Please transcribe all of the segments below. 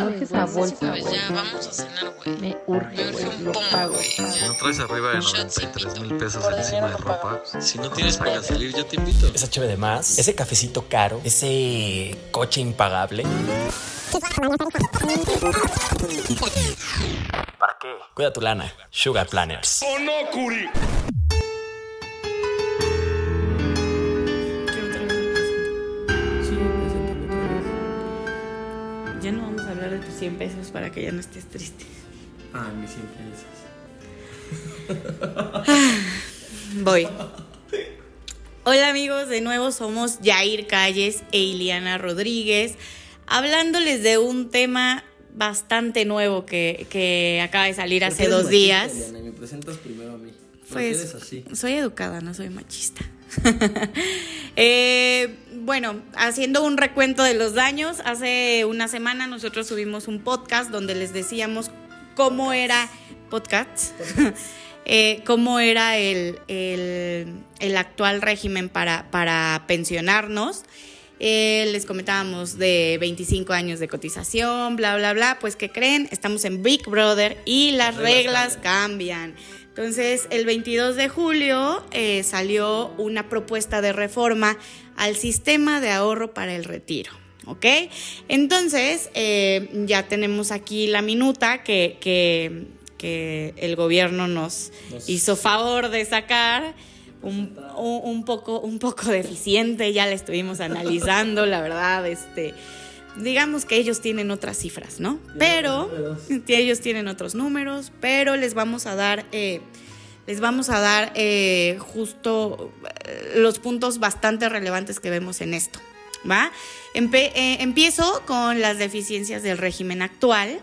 Me urge esa bolsa, güey. ya, vamos a cenar, güey. Me urge, Me urge güey. un Lo pomo, pago. güey. ya. ¿No traes arriba de 93 mil pesos encima de ropa? Si no tienes para salir, yo te invito. Esa cheve de más, ese cafecito caro, ese coche impagable. ¿Para qué? Cuida tu lana. Sugar Planners. ¿Qué 100 pesos para que ya no estés triste. Ah, mis 100 pesos. Voy. Hola amigos, de nuevo somos Jair Calles e Iliana Rodríguez, hablándoles de un tema bastante nuevo que, que acaba de salir ¿Por hace dos machista, días. Eliana, me presentas primero a mí. ¿Por qué Pues eres así? soy educada, no soy machista. Eh, bueno, haciendo un recuento de los daños, hace una semana nosotros subimos un podcast donde les decíamos cómo era podcast, eh, cómo era el, el- el actual régimen para, para pensionarnos. Eh, les comentábamos de 25 años de cotización, bla, bla, bla. Pues, ¿qué creen? Estamos en Big Brother y las reglas cambian. Entonces, el 22 de julio eh, salió una propuesta de reforma al sistema de ahorro para el retiro. ¿Ok? Entonces, eh, ya tenemos aquí la minuta que, que- que el gobierno nos, Nos- hizo favor de sacar. Un, un- un poco, un poco deficiente, ya la estuvimos analizando, la verdad, este, digamos que ellos tienen otras cifras, ¿no? Pero ellos tienen otros números, pero les vamos a dar, eh, les vamos a dar eh, justo eh, los puntos bastante relevantes que vemos en esto, ¿va? Empe- eh, empiezo con las deficiencias del régimen actual.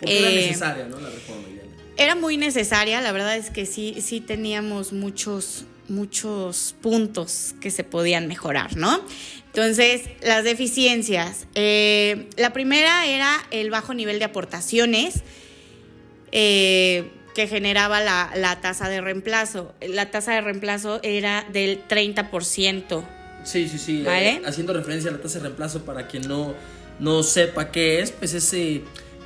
Porque era necesaria, ¿no? La reforma. Era muy necesaria, la verdad es que sí, sí teníamos muchos, muchos puntos que se podían mejorar, ¿no? Entonces, las deficiencias. eh, la primera era el bajo nivel de aportaciones eh, que generaba la, la tasa de reemplazo. La tasa de reemplazo era del 30%. Sí, sí, sí. ¿Vale? eh, haciendo referencia a la tasa de reemplazo para quien no, no sepa qué es, pues ese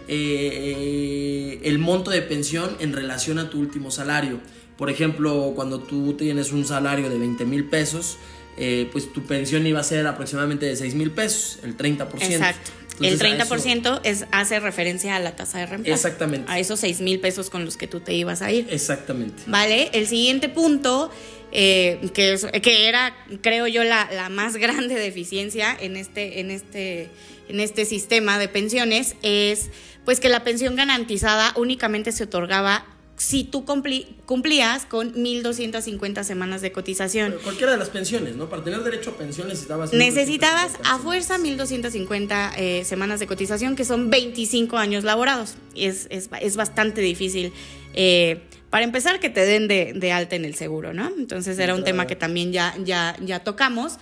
eh, el monto de pensión en relación a tu último salario. Por ejemplo, cuando tú tienes un salario de 20 mil pesos, eh, pues tu pensión iba a ser aproximadamente de 6 mil pesos, el 30%. Exacto. Entonces, el eso- 30% es, hace referencia a la tasa de reemplazo. Exactamente. A esos 6 mil pesos con los que tú te ibas a ir. Exactamente. Vale, el siguiente punto, eh, que, es- que era, creo yo, la, la más grande deficiencia en este, en, este, en este sistema de pensiones, es pues que la pensión garantizada únicamente se otorgaba si tú cumplías con 1.250 semanas de cotización. Pero Cualquiera de las pensiones, ¿no? Para tener derecho a pensión necesitabas. Necesitabas 1250 a fuerza 1.250 eh, semanas de cotización, que son 25 años laborados. Y es, es, es bastante difícil. eh, para empezar, que te den de, de alta en el seguro, ¿no? Entonces era un Claro. tema que también ya, ya, ya tocamos.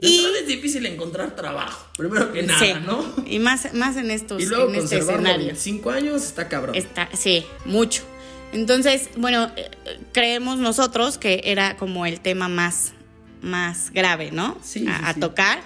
Y, es difícil encontrar trabajo, primero que nada, sí, ¿no? y más, más en estos Y luego en este escenario. 25 años está cabrón. Está, sí, mucho. Entonces, bueno, eh, creemos nosotros que era como el tema más, más grave, ¿no? Sí, a, sí, a sí. tocar.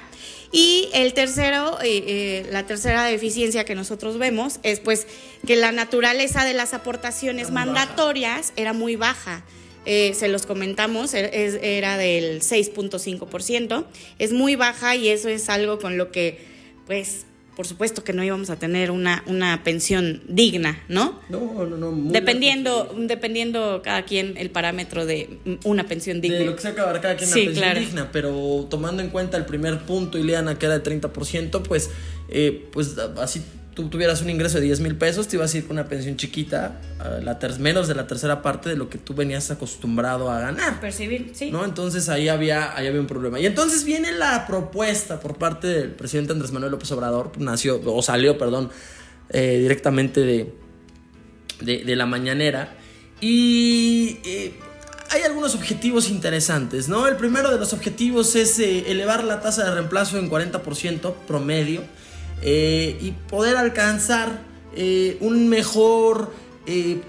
Y el tercero, eh, eh, la tercera deficiencia que nosotros vemos es pues que la naturaleza de las aportaciones Era muy baja. mandatorias era muy baja. Eh, se los comentamos, es- era del 6.5%. Es muy baja y eso es algo con lo que, pues, por supuesto que no íbamos a tener una, una pensión digna, ¿no? No, no, no. muy Dependiendo, dependiendo cada quien el parámetro de una pensión digna. De lo que se acaba cada quien Sí, una pensión claro. digna, pero tomando en cuenta el primer punto, Ileana, que era de 30%, pues, eh, pues así tú tuvieras un ingreso de 10 mil pesos, te ibas a ir con una pensión chiquita, la ter- menos de la tercera parte de lo que tú venías acostumbrado a ganar. Percibir, sí. ¿no? Entonces ahí había, ahí había un problema. Y entonces viene la propuesta por parte del presidente Andrés Manuel López Obrador, nació, o salió, perdón, eh, directamente de, de, de la mañanera. Y eh, hay algunos objetivos interesantes, ¿no? El primero de los objetivos es eh, elevar la tasa de reemplazo en 40% promedio eh, y poder alcanzar eh, un mejor eh,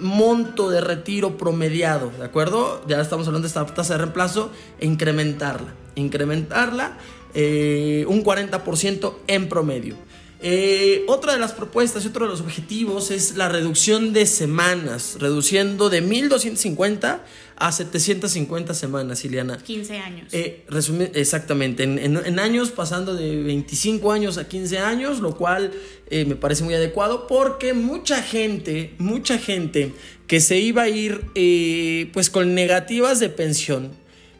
monto de retiro promediado, ¿de acuerdo? Ya estamos hablando de esta tasa de reemplazo incrementarla, incrementarla un 40% en promedio. Eh, otra de las propuestas y otro de los objetivos es la reducción de semanas, reduciendo de 1250 a 750 semanas, Ileana. 15 años. Eh, exactamente, en, en- en años pasando de 25 años a 15 años, lo cual eh, me parece muy adecuado porque mucha gente, mucha gente que se iba a ir eh, pues con negativas de pensión,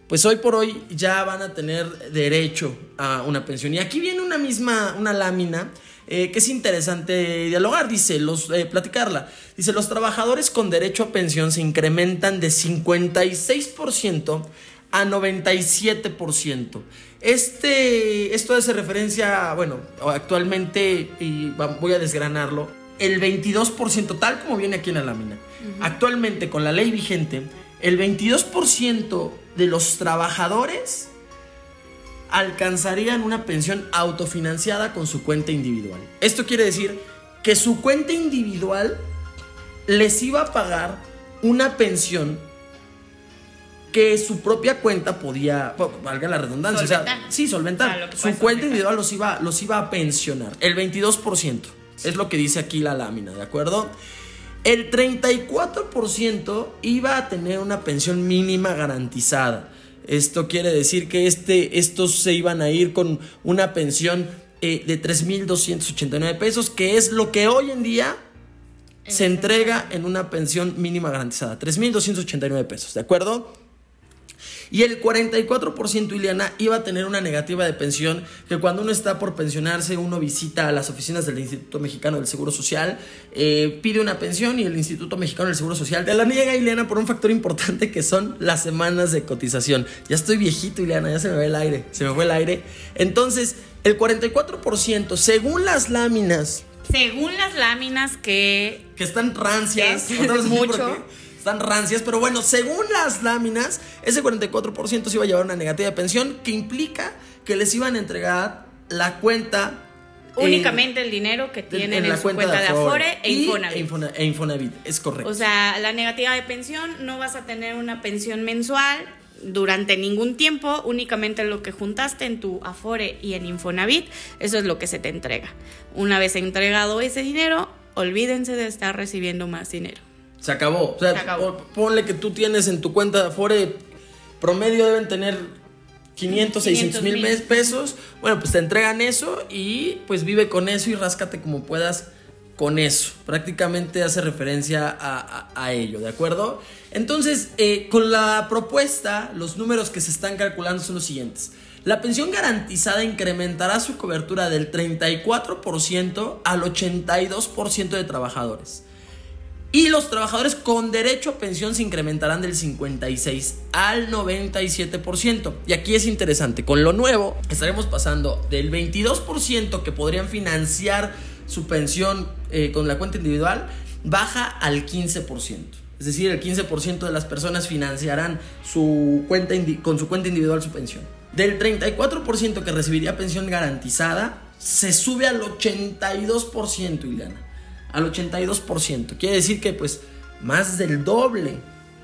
pues hoy por hoy ya van a tener derecho a una pensión. Y aquí viene una misma, una lámina eh, que es interesante dialogar, dice, los, eh, platicarla. Dice, los trabajadores con derecho a pensión se incrementan de 56% a 97%. Este, esto hace referencia, bueno, actualmente, y voy a desgranarlo, el 22%, tal como viene aquí en la lámina. Actualmente, con la ley vigente, el 22% de los trabajadores alcanzarían una pensión autofinanciada con su cuenta individual. Esto quiere decir que su cuenta individual les iba a pagar una pensión que su propia cuenta podía, valga la redundancia, o sea, Solventar. sí, solventar. Ah, su cuenta solventar. individual los iba, los iba a pensionar. El 22% es lo que dice aquí la lámina, ¿de acuerdo? El 34% iba a tener una pensión mínima garantizada. Esto quiere decir que este, estos se iban a ir con una pensión eh, de 3.289 pesos, que es lo que hoy en día se entrega en una pensión mínima garantizada. 3.289 pesos, ¿de acuerdo? Y el 44%, Ileana, iba a tener una negativa de pensión que cuando uno está por pensionarse, uno visita a las oficinas del Instituto Mexicano del Seguro Social, eh, pide una pensión y el Instituto Mexicano del Seguro Social te la niega, Ileana, por un factor importante que son las semanas de cotización. Ya estoy viejito, Ileana, ya se me ve el aire, se me fue el aire. Entonces, el 44%, según las láminas Según las láminas que que están rancias. Es por mucho. Están rancias, pero bueno, según las láminas, ese 44% se iba a llevar una negativa de pensión que implica que les iban a entregar la cuenta. eh, únicamente el dinero que tienen en, su cuenta, de Afore e Infonavit. e Infona- e Infonavit, es correcto. O sea, la negativa de pensión, no vas a tener una pensión mensual durante ningún tiempo, únicamente lo que juntaste en tu Afore y en Infonavit, eso es lo que se te entrega. Una vez entregado ese dinero, olvídense de estar recibiendo más dinero. Se acabó. O sea, Se acabó. pon- ponle que tú tienes en tu cuenta de Afore, promedio deben tener 500, 600 mil 500,000. pesos. Bueno, pues te entregan eso y pues vive con eso y ráscate como puedas con eso. Prácticamente hace referencia a, a- a ello, ¿de acuerdo? Entonces, eh, con la propuesta, los números que se están calculando son los siguientes. La pensión garantizada incrementará su cobertura del 34% al 82% de trabajadores. Y los trabajadores con derecho a pensión se incrementarán del 56 al 97%. Y aquí es interesante, con lo nuevo estaremos pasando del 22% que podrían financiar su pensión eh, con la cuenta individual, baja al 15%. Es decir, el 15% de las personas financiarán su cuenta con su cuenta individual su pensión. Del 34% que recibiría pensión garantizada, se sube al 82%, Ileana al 82%. Quiere decir que pues más del doble,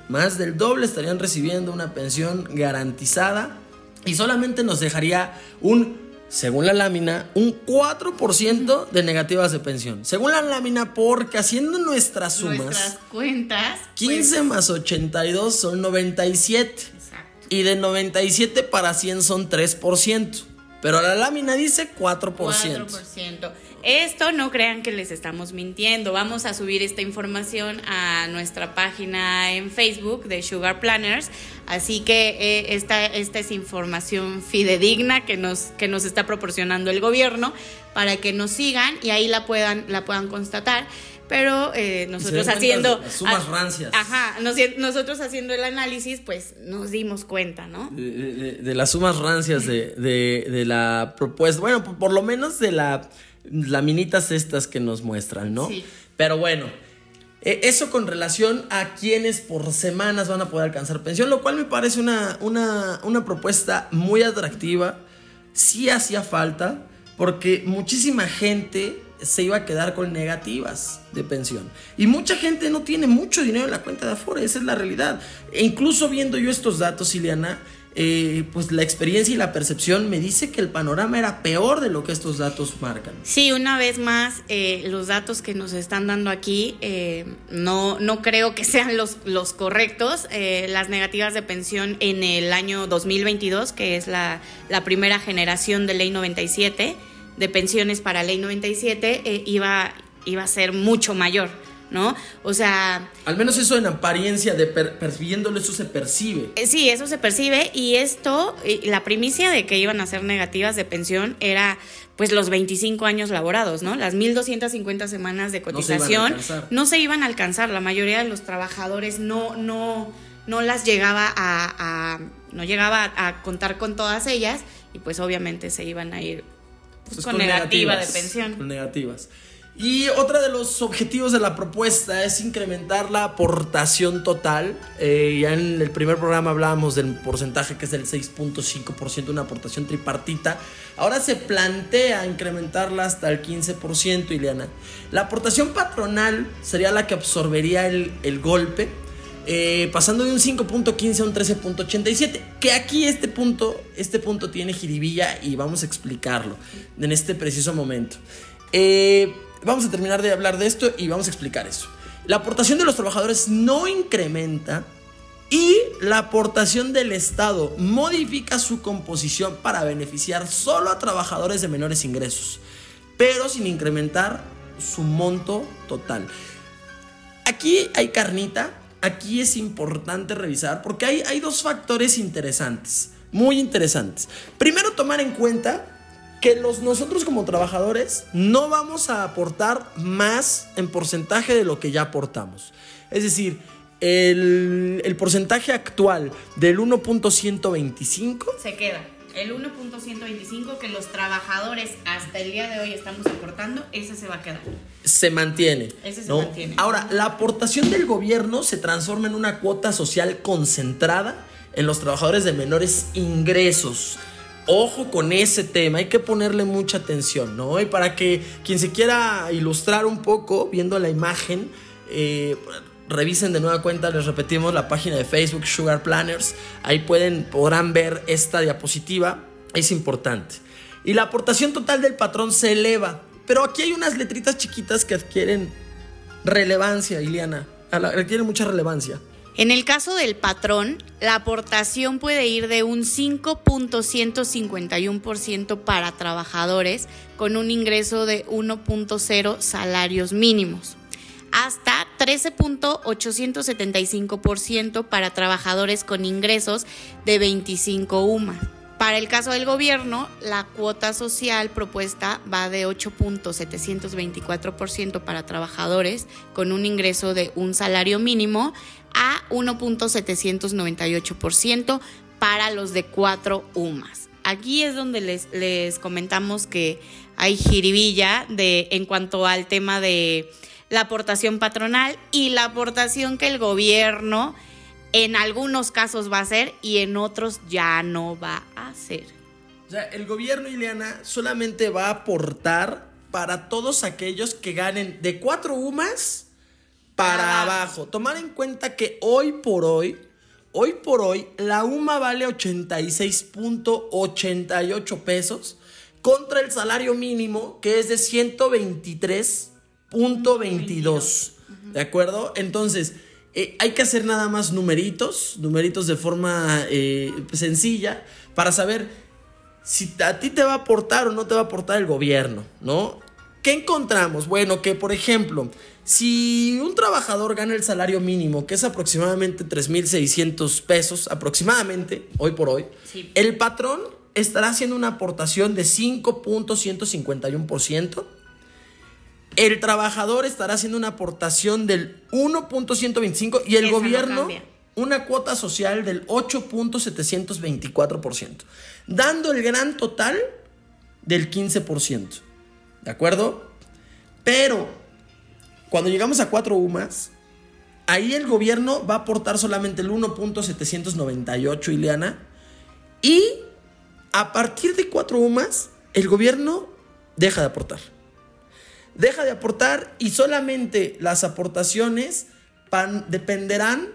más del doble estarían recibiendo una pensión garantizada y solamente nos dejaría un, según la lámina, un 4% de negativas de pensión. Según la lámina, porque haciendo nuestras sumas, Nuestras cuentas. 15 pues, más 82 son 97. Exacto. Y de 97 para 100 son 3%. Pero la lámina dice 4%. 4%. Esto no crean que les estamos mintiendo. Vamos a subir esta información a nuestra página en Facebook de Sugar Planners. Así que eh, esta, esta es información fidedigna que nos, que nos está proporcionando el gobierno para que nos sigan y ahí la puedan, la puedan constatar. Pero eh, nosotros haciendo. las sumas rancias. Ajá, nos- nosotros haciendo el análisis, pues nos dimos cuenta, ¿no? de, de- de las sumas rancias de, de- de la propuesta. Bueno, por, por lo menos de la laminitas estas que nos muestran, ¿no? Sí. Pero bueno, eh, eso con relación a quienes por semanas van a poder alcanzar pensión, lo cual me parece una, una, una propuesta muy atractiva. Sí hacía falta, porque muchísima gente se iba a quedar con negativas de pensión. Y mucha gente no tiene mucho dinero en la cuenta de Afore, esa es la realidad. E incluso viendo yo estos datos, Ileana, eh, pues la experiencia y la percepción me dice que el panorama era peor de lo que estos datos marcan. Sí, una vez más, eh, los datos que nos están dando aquí eh, no, no creo que sean los, los correctos. las negativas de pensión en el año 2022, que es la, la primera generación de Ley 97, de pensiones para Ley 97, iba, iba a ser mucho mayor. ¿no? O sea... Al menos eso en apariencia, de percibiéndolo, eso se percibe. Eh, sí, eso se percibe y esto, la primicia de que iban a ser negativas de pensión era pues los 25 años laborados, ¿no? Las 1.250 semanas de cotización no se, iban a alcanzar. La mayoría de los trabajadores no, no, no las llegaba a, no llegaba a contar con todas ellas y pues obviamente se iban a ir pues, con, negativa de pensión. Con negativas. Y otro de los objetivos de la propuesta es incrementar la aportación total. Eh, ya en el primer programa hablábamos del porcentaje que es del 6.5%, una aportación tripartita. Ahora se plantea incrementarla hasta el 15%, Ileana. La aportación patronal sería la que absorbería el, golpe. Eh, pasando de un 5.15 a un 13.87. Que aquí este punto, este punto tiene jiribilla y vamos a explicarlo en este preciso momento. Eh, Vamos a terminar de hablar de esto y vamos a explicar eso. La aportación de los trabajadores no incrementa y la aportación del Estado modifica su composición para beneficiar solo a trabajadores de menores ingresos, pero sin incrementar su monto total. Aquí hay carnita, aquí es importante revisar porque hay, hay dos factores interesantes, muy interesantes. Primero tomar en cuenta que los, nosotros como trabajadores no vamos a aportar más en porcentaje de lo que ya aportamos. Es decir, el, el porcentaje actual del 1.125 se queda. El 1.125 que los trabajadores hasta el día de hoy estamos aportando, ese se va a quedar. Se mantiene. Ese se mantiene. Ahora, la aportación del gobierno se transforma en una cuota social concentrada en los trabajadores de menores ingresos ojo con ese tema, hay que ponerle mucha atención, ¿no? Y para que quien se quiera ilustrar un poco viendo la imagen, eh, revisen de nueva cuenta, les repetimos la página de Facebook Sugar Planners, ahí pueden, podrán ver esta diapositiva, es importante. Y la aportación total del patrón se eleva, pero aquí hay unas letritas chiquitas que adquieren relevancia, Iliana, adquieren mucha relevancia. En el caso del patrón, la aportación puede ir de un 5.151% para trabajadores con un ingreso de 1.0 salarios mínimos hasta 13.875% para trabajadores con ingresos de 25 UMA. Para el caso del gobierno, la cuota social propuesta va de 8.724% para trabajadores con un ingreso de un salario mínimo a 1.798% para los de 4 UMAS. Aquí es donde les, les comentamos que hay jiribilla de, en cuanto al tema de la aportación patronal y la aportación que el gobierno en algunos casos va a hacer y en otros ya no va a hacer. O sea, el gobierno, Ileana, solamente va a aportar para todos aquellos que ganen de 4 UMAS para abajo. Tomar en cuenta que hoy por hoy, hoy por hoy, la UMA vale 86.88 pesos contra el salario mínimo que es de 123.22. ¿De acuerdo? Entonces, eh, hay que hacer nada más numeritos, numeritos de forma eh, sencilla para saber si a ti te va a aportar o no te va a aportar el gobierno, ¿no? ¿Qué encontramos? Bueno, que por ejemplo, si un trabajador gana el salario mínimo, que es aproximadamente 3.600 pesos, aproximadamente, hoy por hoy, el patrón estará haciendo una aportación de 5.151%. El trabajador estará haciendo una aportación del 1.125 y el gobierno una cuota social del 8.724%, dando el gran total del 15%. ¿De acuerdo? Pero cuando llegamos a 4 UMAS, ahí el gobierno va a aportar solamente el 1.798, Ileana. Y a partir de 4 UMAS, el gobierno deja de aportar. Deja de aportar y solamente las aportaciones dependerán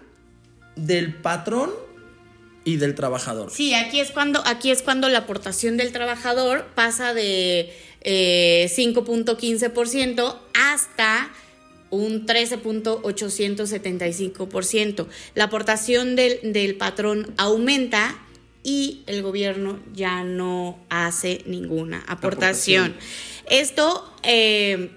del patrón y del trabajador. Sí, aquí es cuando, aquí es cuando la aportación del trabajador pasa de eh, 5.15% hasta un 13.875%. La aportación del, del patrón aumenta y el gobierno ya no hace ninguna aportación. Aportación. Esto, eh,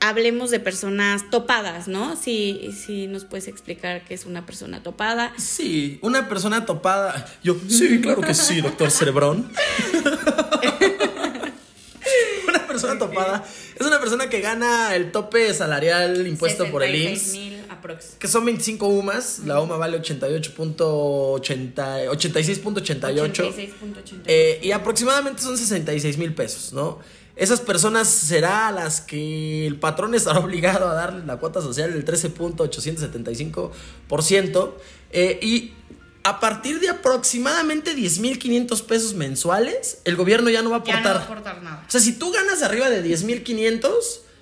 hablemos de personas topadas, ¿no? Si, si nos puedes explicar qué es una persona topada. Sí, una persona topada. Yo, sí, claro que sí, doctor Cerebrón. una persona topada es una persona que gana el tope salarial impuesto por el IMSS. 66,000 aprox. Que son 25 UMAS, la UMA vale 88.80 86.88 86.88. eh, y aproximadamente son 66 mil pesos, ¿no? Esas personas será a las que el patrón estará obligado a darle la cuota social del 13.875% eh, y a partir de aproximadamente 10.500 pesos mensuales, el gobierno ya no va a Ya no aportar. va a aportar nada. O sea, si tú ganas arriba de 10.500,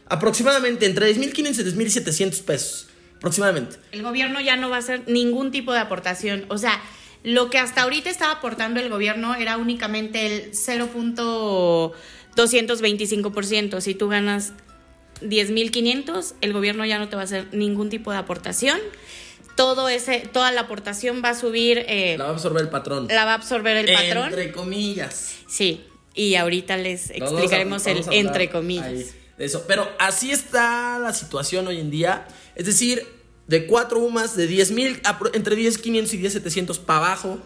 aproximadamente entre 10.500 y 10.700 pesos, aproximadamente. El gobierno ya no va a hacer ningún tipo de aportación. O sea, lo que hasta ahorita estaba aportando el gobierno era únicamente el 0.225%. Si tú ganas 10.500, el gobierno ya no te va a hacer ningún tipo de aportación. Todo ese, toda la aportación va a subir, eh, La va a absorber el patrón. la va a absorber el patrón. Entre comillas. Sí, y ahorita les Vamos a- explicaremos vamos el entre comillas. ahí eso. Pero así está la situación hoy en día. Es decir, de cuatro UMAS, de 10 mil, entre 10.500 y 10.700 para abajo,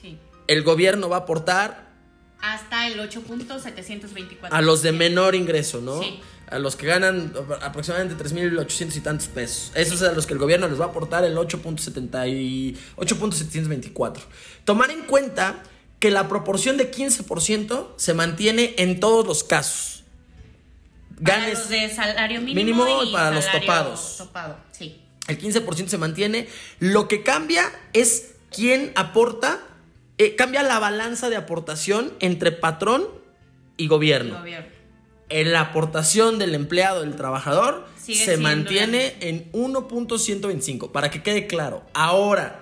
Sí. el gobierno va a aportar Hasta el 8.724. a los de menor ingreso, ¿no? Sí. A los que ganan aproximadamente 3.800 y tantos pesos. Esos es a los que el gobierno les va a aportar el 8.70 y 8.724. Tomar en cuenta que la proporción de 15% se mantiene en todos los casos. Para Ganes, los de salario mínimo, mínimo y y para los topados. Topado, sí. el 15% se mantiene. Lo que cambia es quién aporta. eh, cambia la balanza de aportación entre patrón y gobierno. gobierno. En la aportación del empleado, del trabajador, Sigue se mantiene en 1.125, para que quede claro. Ahora,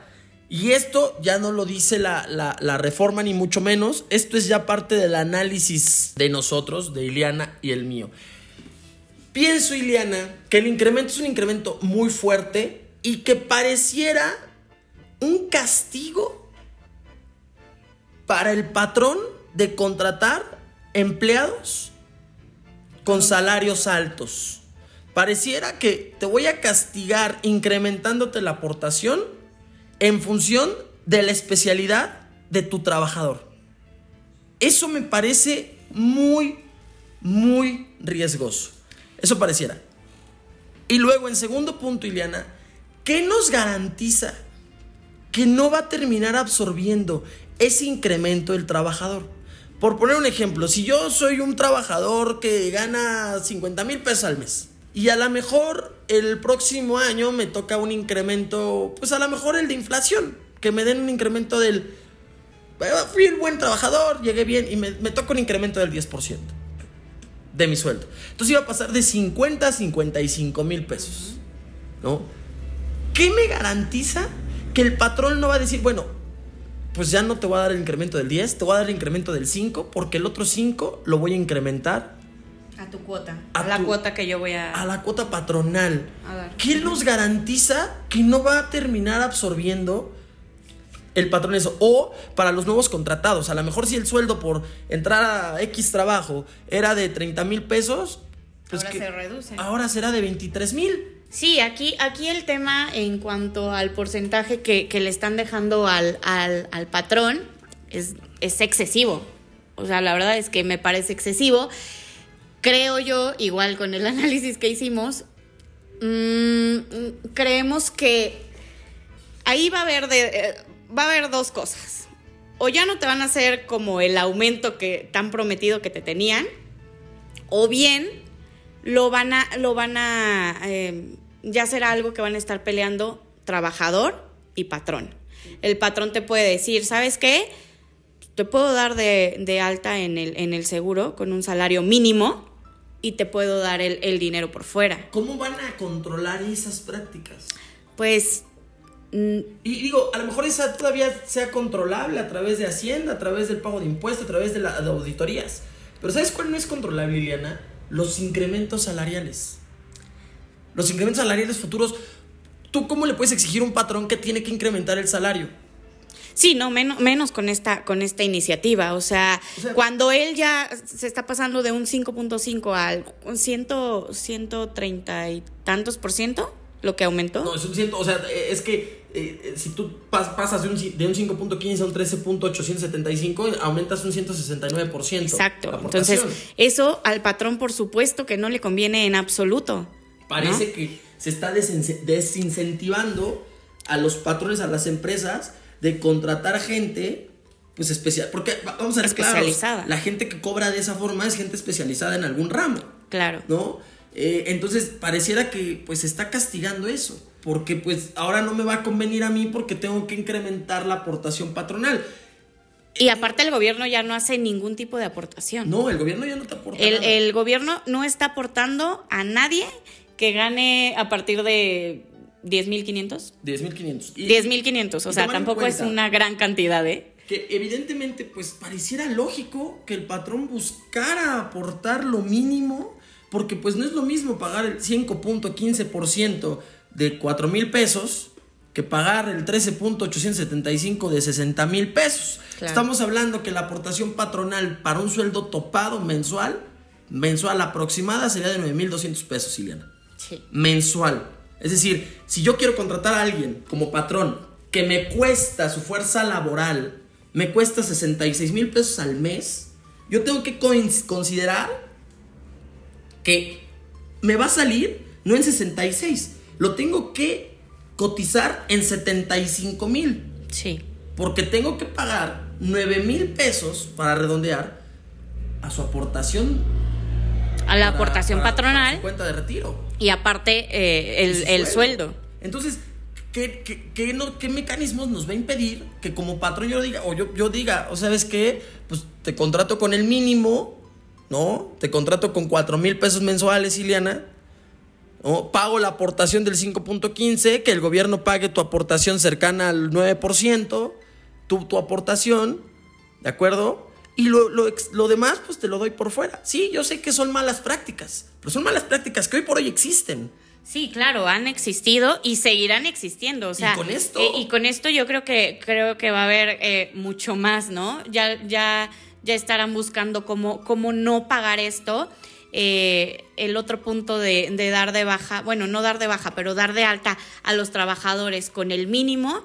y esto ya no lo dice la, la- la reforma ni mucho menos, esto es ya parte del análisis de nosotros, de Ileana y el mío. Pienso, Ileana, que el incremento es un incremento muy fuerte y que pareciera un castigo para el patrón de contratar empleados con salarios altos. Pareciera que te voy a castigar incrementándote la aportación en función de la especialidad de tu trabajador. Eso me parece muy, muy riesgoso. Eso pareciera. Y luego, en segundo punto, Ileana, ¿qué nos garantiza que no va a terminar absorbiendo ese incremento del trabajador? Por poner un ejemplo, si yo soy un trabajador que gana 50 mil pesos al mes y a lo mejor el próximo año me toca un incremento, pues a lo mejor el de inflación, que me den un incremento del... Fui el buen trabajador, llegué bien y me toca un incremento del 10% de mi sueldo. Entonces iba a pasar de 50 a 55 mil pesos. ¿No? ¿Qué me garantiza que el patrón no va a decir, bueno, pues ya no te voy a dar el incremento del 10, te voy a dar el incremento del 5, porque el otro 5 lo voy a incrementar A tu cuota. A A la tu- cuota que yo voy a. a la cuota patronal? A. ¿Qué nos garantiza que no va a terminar absorbiendo el patrón eso? O para los nuevos contratados, a lo mejor si el sueldo por entrar a X trabajo era de 30 mil pesos, pues Ahora que se reduce. ahora será de 23 mil. Sí, aquí, aquí el tema en cuanto al porcentaje que, que le están dejando al, al, al patrón es, es excesivo. O sea, la verdad es que me parece excesivo. Creo yo, igual con el análisis que hicimos, mm, creemos que ahí va a haber de, eh, va a haber dos cosas. O ya no te van a hacer como el aumento que tan prometido que te tenían, o bien lo van a, lo van a, eh, ya será algo que van a estar peleando trabajador y patrón. El patrón te puede decir, ¿sabes qué? Te puedo dar de, de alta en el, en el seguro con un salario mínimo y te puedo dar el, el dinero por fuera. ¿Cómo van a controlar esas prácticas? Pues Y digo, a lo mejor esa todavía sea controlable a través de Hacienda, a través del pago de impuestos, a través de, la, de auditorías. Pero ¿sabes cuál no es controlable, Liliana? Los incrementos salariales. Los incrementos salariales futuros. ¿Tú cómo le puedes exigir a un patrón que tiene que incrementar el salario? Sí, no, menos, menos con esta, con esta iniciativa. O sea, O sea, cuando él ya se está pasando de un 5.5 al un ciento, 130 y tantos por ciento, lo que aumentó. No, es un ciento, o sea, eh, es que eh, eh, si tú pas- pasas de un, de un 5.15 a un 13.875, aumentas un 169%. Exacto. Entonces, eso al patrón, por supuesto, que no le conviene en absoluto. Parece ¿no? que se está desince- desincentivando a los patrones, a las empresas, de contratar gente pues especial. Porque va- vamos a ser claros, Especializada. la gente que cobra de esa forma es gente especializada en algún ramo. Claro. ¿no? Eh, entonces pareciera que pues se está castigando eso, porque pues ahora no me va a convenir a mí porque tengo que incrementar la aportación patronal. Y aparte el gobierno ya no hace ningún tipo de aportación. No, el gobierno ya no te aporta El, nada. el gobierno no está aportando a nadie que gane a partir de 10.500. 10.500. Y- 10.500, o sea, tampoco es una gran cantidad, ¿eh? Que evidentemente pues pareciera lógico que el patrón buscara aportar lo mínimo, porque pues no es lo mismo pagar el 5.15% de 4 mil pesos que pagar el 13.875 de 60 mil pesos. Claro. Estamos hablando que la aportación patronal para un sueldo topado mensual, mensual aproximada, sería de 9.200 pesos, Ileana Sí. mensual. Es decir, si yo quiero contratar a alguien como patrón que me cuesta su fuerza laboral, me cuesta 66 mil pesos al mes, yo tengo que considerar que me va a salir no en 66, lo tengo que cotizar en 75 mil, Sí. porque tengo que pagar 9 mil pesos para redondear a su aportación. A la para- aportación para- para patronal su cuenta de retiro. y aparte eh, el, el sueldo. Entonces, ¿qué, qué, qué no- qué mecanismos nos va a impedir que como patrón yo diga, o yo, yo diga, o sabes qué, pues te contrato con el mínimo, ¿no? Te contrato con 4 mil pesos mensuales, Ileana. ¿no? Pago la aportación del 5.15, que el gobierno pague tu aportación cercana al 9%, tu, tu aportación, ¿de acuerdo? Y lo, lo lo demás, pues te lo doy por fuera. Sí, yo sé que son malas prácticas, pero son malas prácticas que hoy por hoy existen. Sí, claro, han existido y seguirán existiendo. O sea, con esto? eh, y con esto yo creo que creo que va a haber eh, mucho más, ¿no? Ya, ya, ya estarán buscando cómo, cómo no pagar esto. Eh, el otro punto de, de dar de baja, bueno, no dar de baja, pero dar de alta a los trabajadores con el mínimo,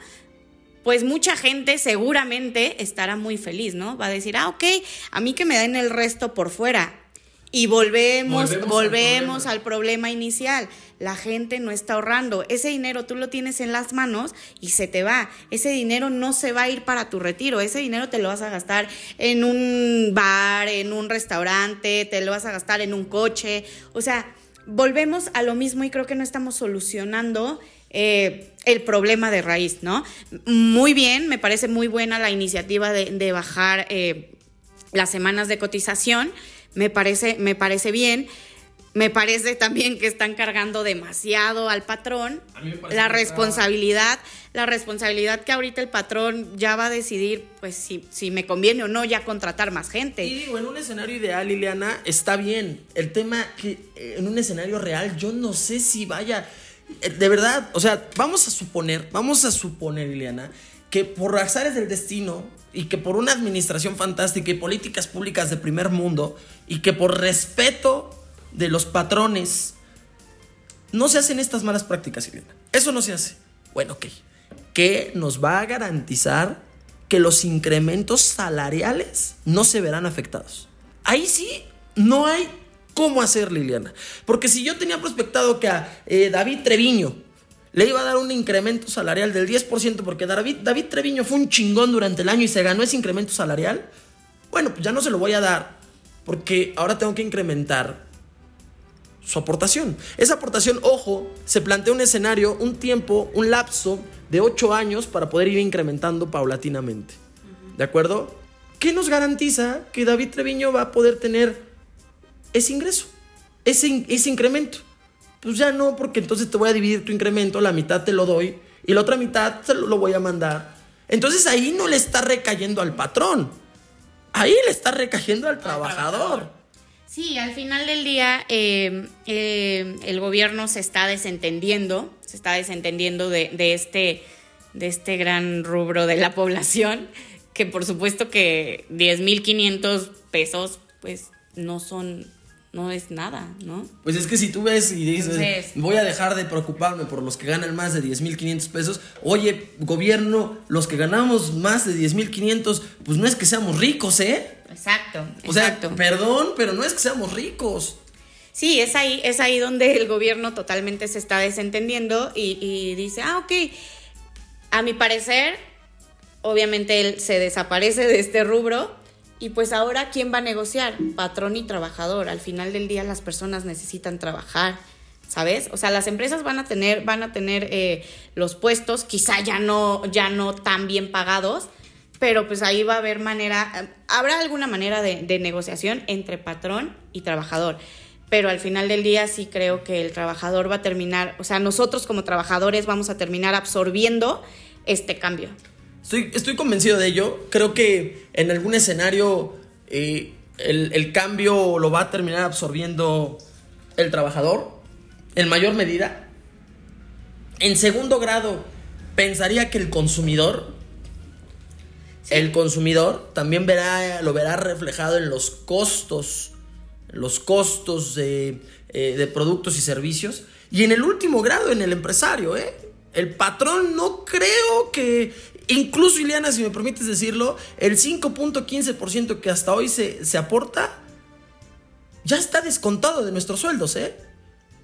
pues mucha gente seguramente estará muy feliz, ¿no? Va a decir, ah, ok, a mí que me den el resto por fuera. Y volvemos, Volvemos volvemos, al al, problema inicial. La gente no está ahorrando. Ese dinero tú lo tienes en las manos y se te va. Ese dinero no se va a ir para tu retiro. Ese dinero te lo vas a gastar en un bar, en un restaurante, te lo vas a gastar en un coche. O sea, volvemos a lo mismo y creo que no estamos solucionando eh, el problema de raíz, ¿no? Muy bien, me parece muy buena la iniciativa de, bajar eh, las semanas de cotización, me parece, me parece bien. Me parece también que están cargando demasiado al patrón. A mí me parece La responsabilidad, la responsabilidad que ahorita el patrón ya va a decidir, pues si, si me conviene o no ya contratar más gente. Y digo, en un escenario ideal, Liliana, está bien. El tema que eh, en un escenario real, yo no sé si vaya. eh, De verdad, o sea, vamos a suponer, vamos a suponer, Liliana, que por azares del destino y que por una administración fantástica y políticas públicas de primer mundo y que por respeto de los patrones no se hacen estas malas prácticas, Liliana. Eso no se hace. Bueno, ok. ¿Qué nos va a garantizar que los incrementos salariales no se verán afectados? Ahí sí no hay cómo hacer, Liliana. Porque si yo tenía prospectado que a eh, David Treviño le iba a dar un incremento salarial del 10% porque David, David Treviño fue un chingón durante el año y se ganó ese incremento salarial, bueno, pues ya no se lo voy a dar porque ahora tengo que incrementar su aportación. Esa aportación, ojo, se plantea un escenario, un tiempo, un lapso de 8 años para poder ir incrementando paulatinamente. ¿De acuerdo? ¿Qué nos garantiza que David Treviño va a poder tener ese ingreso? Ese, ese incremento. Pues ya no, porque entonces te voy a dividir tu incremento, la mitad te lo doy y la otra mitad lo, lo voy a mandar. Entonces ahí no le está recayendo al patrón. Ahí le está recayendo al trabajador. Sí, al final del día eh, eh, el gobierno se está desentendiendo, se está desentendiendo de, de este, de este gran rubro de la población, que por supuesto que 10.500 pesos pues no son, no es nada, ¿no? Pues es que si tú ves y dices, Entonces- voy a dejar de preocuparme por los que ganan más de 10.500 pesos, oye, gobierno, los que ganamos más de 10.500, pues no es que seamos ricos, ¿eh? Exacto, O sea, exacto. perdón, pero no es que seamos ricos. Sí, es ahí, es ahí donde el gobierno totalmente se está desentendiendo y, y dice, ah, ok, a mi parecer, obviamente él se desaparece de este rubro y pues ahora, ¿quién va a negociar? Patrón y trabajador. Al final del día las personas necesitan trabajar, ¿sabes? O sea, las empresas van a tener, van a tener eh, los puestos, quizá ya no, ya no tan bien pagados, pero pues ahí va a haber manera, habrá alguna manera de, de negociación entre patrón y trabajador. Pero al final del día sí creo que el trabajador va a terminar, o sea, nosotros como trabajadores vamos a terminar absorbiendo este cambio. Estoy, estoy convencido de ello. Creo que en algún escenario eh, el, el cambio lo va a terminar absorbiendo el trabajador en mayor medida. En segundo grado, pensaría que el consumidor, el consumidor también verá, lo verá reflejado en los costos, los costos de, eh, de productos y servicios. Y en el último grado, en el empresario, ¿eh? El patrón no creo que, incluso Ileana, si me permites decirlo, el 5.15% que hasta hoy se, se aporta, ya está descontado de nuestros sueldos, ¿eh?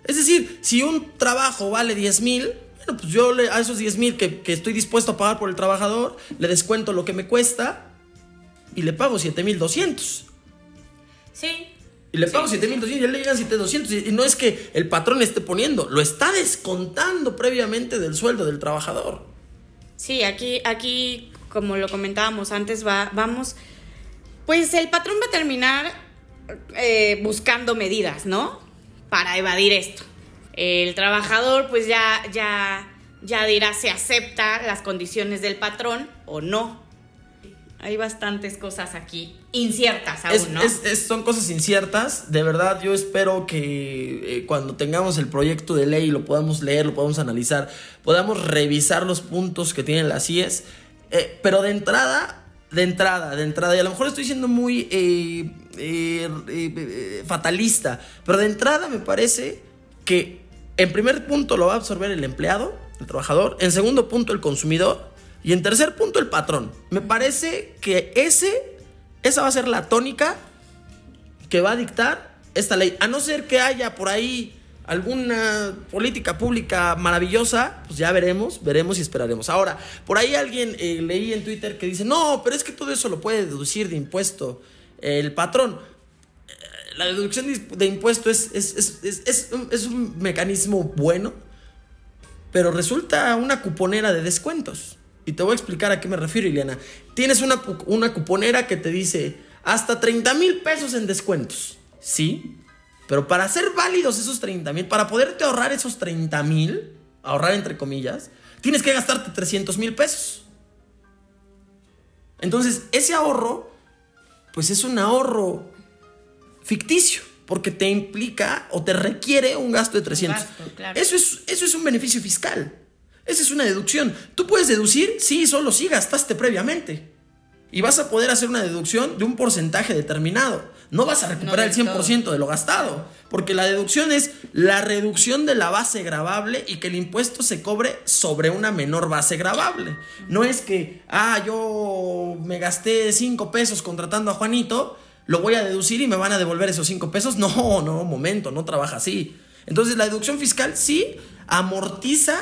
Es decir, si un trabajo vale 10 mil, bueno, pues yo le- a esos 10 mil que, que estoy dispuesto a pagar por el trabajador, le descuento lo que me cuesta y le pago 7 mil 200. Sí. Y le pago 7200 y ya le llegan 7200. Y y no es que el patrón esté poniendo, lo está descontando previamente del sueldo del trabajador. Sí, aquí, aquí, como lo comentábamos antes, va, vamos, pues el patrón va a terminar eh, buscando medidas, ¿no? Para evadir esto. El trabajador, pues ya, ya, ya dirá si acepta las condiciones del patrón o no. Hay bastantes cosas aquí inciertas aún, Es- ¿no? es- es- son cosas inciertas. De verdad, yo espero que eh, cuando tengamos el proyecto de ley lo podamos leer, lo podamos analizar, podamos revisar los puntos que tienen las CIES. Eh, pero de entrada, de entrada, de entrada, y a lo mejor estoy siendo muy eh, eh, fatalista, pero de entrada me parece que en primer punto lo va a absorber el empleado, el trabajador, en segundo punto el consumidor y en tercer punto el patrón. Me parece que ese, esa va a ser la tónica que va a dictar esta ley. A no ser que haya por ahí alguna política pública maravillosa, pues ya veremos, veremos y esperaremos. Ahora, por ahí alguien eh, leí en Twitter que dice, no, pero es que todo eso lo puede deducir de impuesto el patrón. Eh, La deducción de impuesto es, es, es, es- es un mecanismo bueno, pero resulta una cuponera de descuentos. Y te voy a explicar a qué me refiero, Ileana. Tienes una, una cuponera que te dice hasta 30 mil pesos en descuentos. Sí, pero para ser válidos esos 30 mil, para poderte ahorrar esos 30 mil, ahorrar entre comillas, tienes que gastarte 300 mil pesos. Entonces, ese ahorro, pues es un ahorro ficticio, porque te implica o te requiere un gasto de 300. gasto, claro. Eso es, eso es un beneficio fiscal. Esa es una deducción. Tú puedes deducir, sí, solo si gastaste previamente. Y vas a poder hacer una deducción de un porcentaje determinado. No vas a recuperar el 100% de lo gastado. Porque la deducción es la reducción de la base gravable y que el impuesto se cobre sobre una menor base gravable. No es que, ah, yo me gasté 5 pesos contratando a Juanito, lo voy a deducir y me van a devolver esos 5 pesos. No, no, momento, no trabaja así. Entonces la deducción fiscal sí amortiza,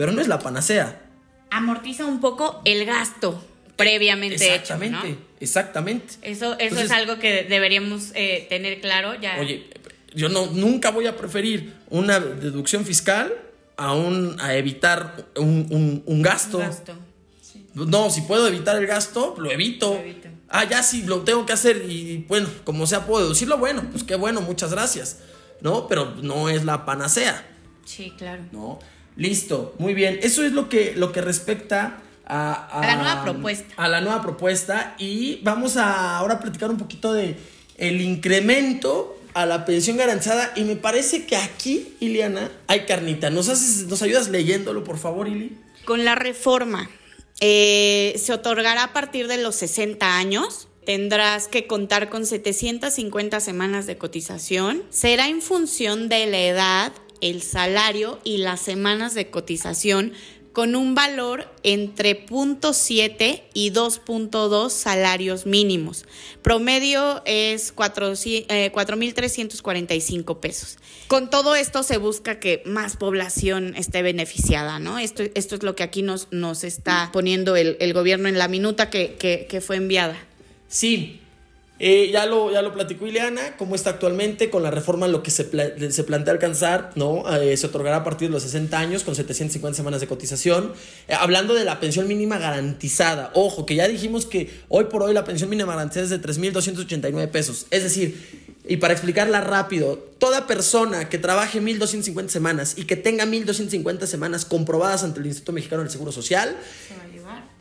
pero no es la panacea. Amortiza un poco el gasto previamente hecho, Exactamente, ¿no? exactamente. Eso, eso Entonces, es algo que deberíamos eh, tener claro ya. Oye, yo no, nunca voy a preferir una deducción fiscal a, un, a evitar un, un- un gasto. Un gasto. Sí. No, si puedo evitar el gasto, lo evito. Lo evito. Ah, ya sí, lo tengo que hacer y bueno, como sea puedo deducirlo, bueno, pues qué bueno, muchas gracias. ¿No? Pero no es la panacea. Sí, claro. ¿no? Listo, muy bien. Eso es lo que, lo que respecta a, A la nueva propuesta. A la nueva propuesta. Y vamos a ahora platicar un poquito de el incremento a la pensión garantizada. Y me parece que aquí, Iliana, hay carnita. ¿Nos, haces, nos ayudas leyéndolo, por favor, Ili? Con la reforma, eh, se otorgará a partir de los 60 años. Tendrás que contar con 750 semanas de cotización. Será en función de la edad, el salario y las semanas de cotización con un valor entre 0.7 y 2.2 salarios mínimos. Promedio es 4, eh, 4.345 pesos. Con todo esto se busca que más población esté beneficiada, ¿no? Esto, esto es lo que aquí nos, nos está poniendo el, el gobierno en la minuta que, que, que fue enviada. Sí, eh, ya, lo, ya lo platicó Ileana, cómo está actualmente con la reforma, lo que se, pla- se plantea alcanzar, ¿no? Eh, se otorgará a partir de los 60 años con 750 semanas de cotización. Eh, hablando de la pensión mínima garantizada, ojo, que ya dijimos que hoy por hoy la pensión mínima garantizada es de 3.289 pesos. Es decir, y para explicarla rápido, toda persona que trabaje 1.250 semanas y que tenga 1.250 semanas comprobadas ante el Instituto Mexicano del Seguro Social,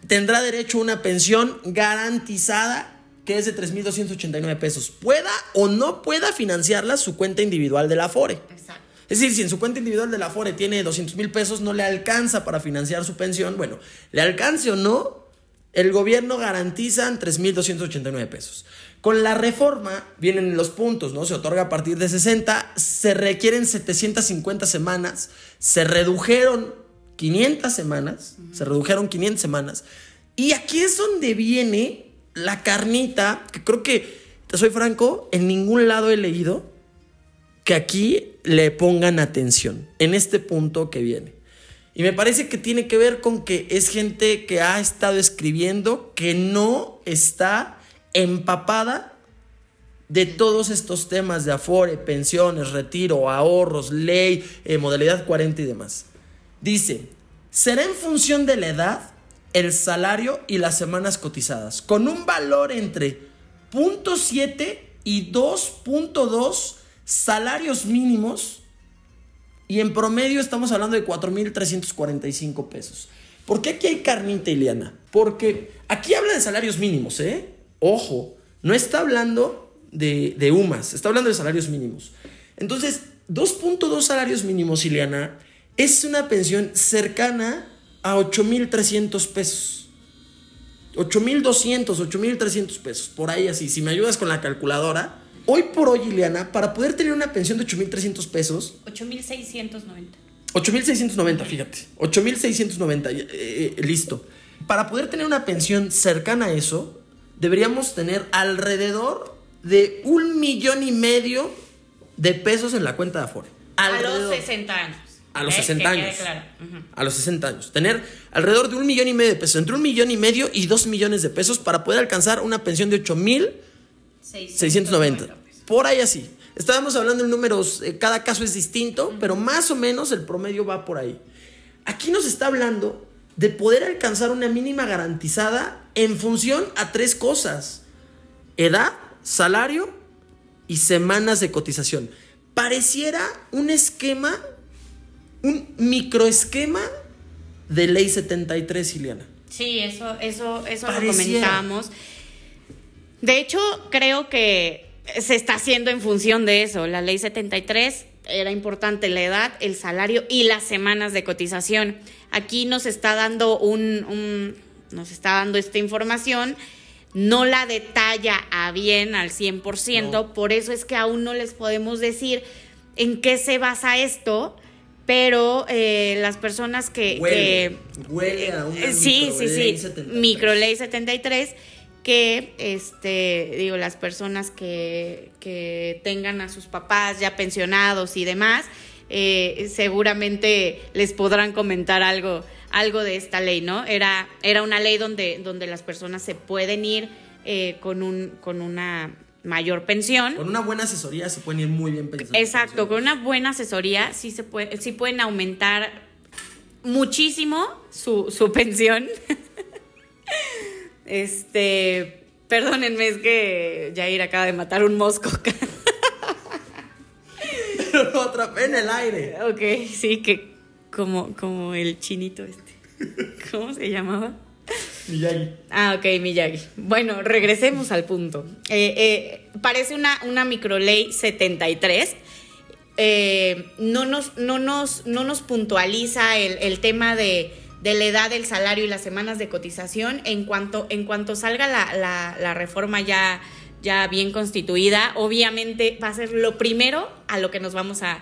tendrá derecho a una pensión garantizada que es de 3.289 pesos. Pueda o no pueda financiarla su cuenta individual de la Afore. Exacto. Es decir, si en su cuenta individual de la Afore tiene 200 mil pesos, no le alcanza para financiar su pensión. Bueno, le alcance o no, el gobierno garantiza 3.289 pesos. Con la reforma vienen los puntos, ¿no? Se otorga a partir de 60, se requieren 750 semanas, se redujeron 500 semanas, se redujeron 500 semanas. Y aquí es donde viene la carnita, que creo que, te soy franco, en ningún lado he leído que aquí le pongan atención en este punto que viene. Y me parece que tiene que ver con que es gente que ha estado escribiendo que no está empapada de todos estos temas de afore, pensiones, retiro, ahorros, ley, eh, modalidad 40 y demás. Dice, será en función de la edad, el salario y las semanas cotizadas, con un valor entre 0.7 y 2.2 salarios mínimos y en promedio estamos hablando de 4.345 pesos. ¿Por qué aquí hay carnita, Ileana? Porque aquí habla de salarios mínimos, ¿eh? Ojo, no está hablando de, de UMAS, está hablando de salarios mínimos. Entonces, 2.2 salarios mínimos, Ileana, es una pensión cercana a 8.300 pesos. 8.200, 8.300 pesos, por ahí así. Si me ayudas con la calculadora, hoy por hoy, Ileana, para poder tener una pensión de 8.300 pesos, 8.690. 8.690, fíjate. 8.690, eh, eh, listo. Para poder tener una pensión cercana a eso, deberíamos tener alrededor de un millón y medio de pesos en la cuenta de Afore. A los Alrededor. 60 años. A los ¿Eh? 60 Que quede años. claro. A los 60 años. Tener alrededor de un millón y medio de pesos. Entre un millón y medio y dos millones de pesos para poder alcanzar una pensión de 8.690. Por ahí así. Estábamos hablando en números, eh, cada caso es distinto, pero más o menos el promedio va por ahí. Aquí nos está hablando de poder alcanzar una mínima garantizada en función a tres cosas. Edad, salario y semanas de cotización. Pareciera un esquema, un microesquema de ley 73, Ileana. Sí, eso, eso, eso lo comentamos. De hecho, creo que se está haciendo en función de eso. La ley 73 era importante la edad, el salario y las semanas de cotización. Aquí nos está dando un, un- nos está dando esta información. No la detalla a bien al 100%, No. por eso es que aún no les podemos decir en qué se basa esto, pero eh, las personas que, Huele, que- huele a una eh, sí, sí, sí. 73. Microley 73 que este digo las personas que, que tengan a sus papás ya pensionados y demás eh, seguramente les podrán comentar algo algo de esta ley no era era una ley donde donde las personas se pueden ir eh, con un con una mayor pensión Con una buena asesoría se pueden ir muy bien pensando. Exacto, con una buena asesoría sí se puede, sí pueden aumentar muchísimo su, su pensión. este, perdónenme, es que Jair acaba de matar un mosco. Pero lo atrapé en el aire. ok, sí, que como, como el chinito este. ¿Cómo se llamaba? Miyagi. Ah, ok, Miyagi. Bueno, regresemos al punto. Eh, eh, parece una, una microley 73. Eh, no, nos, no, nos, no nos puntualiza el, el tema de, de la edad, el salario y las semanas de cotización. En cuanto, en cuanto salga la, la- la reforma ya, ya bien constituida, obviamente va a ser lo primero a lo que nos vamos a,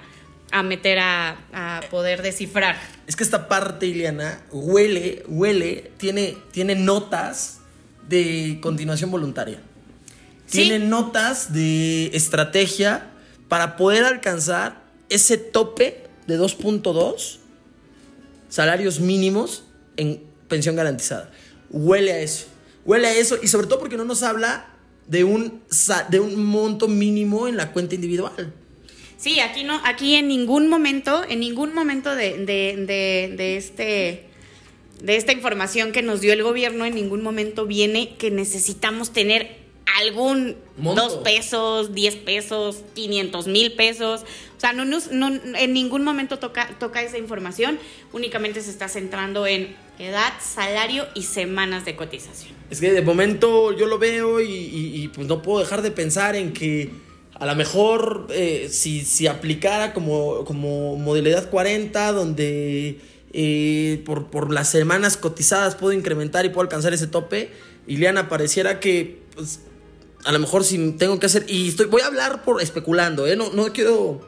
a meter a, a poder descifrar. Es que esta parte, Ileana, huele, huele, tiene, tiene notas de continuación voluntaria. Sí. Tiene notas de estrategia para poder alcanzar ese tope de 2.2 salarios mínimos en pensión garantizada. Huele a eso. Huele a eso y sobre todo porque no nos habla de un, de un monto mínimo en la cuenta individual. Sí, aquí no, aquí en ningún momento, en ningún momento de, de, de, de este de esta información que nos dio el gobierno, en ningún momento viene que necesitamos tener algún Monto. dos pesos, diez pesos, quinientos mil pesos. O sea, no, nos- no en ningún momento toca, toca esa información, únicamente se está centrando en edad, salario y semanas de cotización. Es que de momento yo lo veo y, y- y, pues no puedo dejar de pensar en que a lo mejor eh, si, si aplicara como, como modalidad 40, donde eh, por, por las semanas cotizadas puedo incrementar y puedo alcanzar ese tope, Ileana, pareciera que pues, a lo mejor si tengo que hacer, y estoy, voy a hablar por especulando, ¿eh? no, no quiero